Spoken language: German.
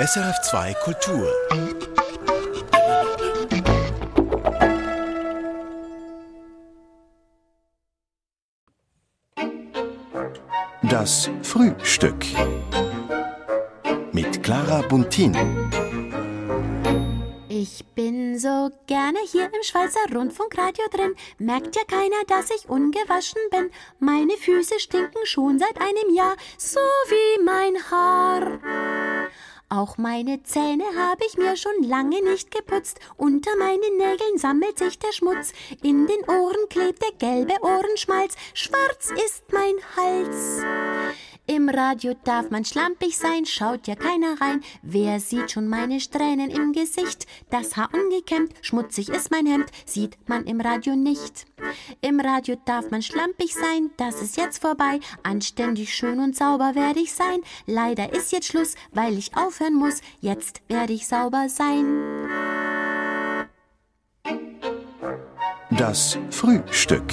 SRF2 Kultur. Das Frühstück mit Clara Buntin. Ich bin so gerne hier im Schweizer Rundfunkradio drin. Merkt ja keiner, dass ich ungewaschen bin. Meine Füße stinken schon seit einem Jahr, so wie mein Haar. Auch meine Zähne habe ich mir schon lange nicht geputzt. Unter meinen Nägeln sammelt sich der Schmutz. In den Ohren klebt der gelbe Ohrenschmalz. Schwarz ist mein Hals. Im Radio darf man schlampig sein, schaut ja keiner rein. Wer sieht schon meine Strähnen im Gesicht? Das Haar ungekämmt, schmutzig ist mein Hemd, sieht man im Radio nicht. Im Radio darf man schlampig sein, das ist jetzt vorbei. Anständig, schön und sauber werde ich sein. Leider ist jetzt Schluss, weil ich aufhören muss. Jetzt werde ich sauber sein. Das Frühstück.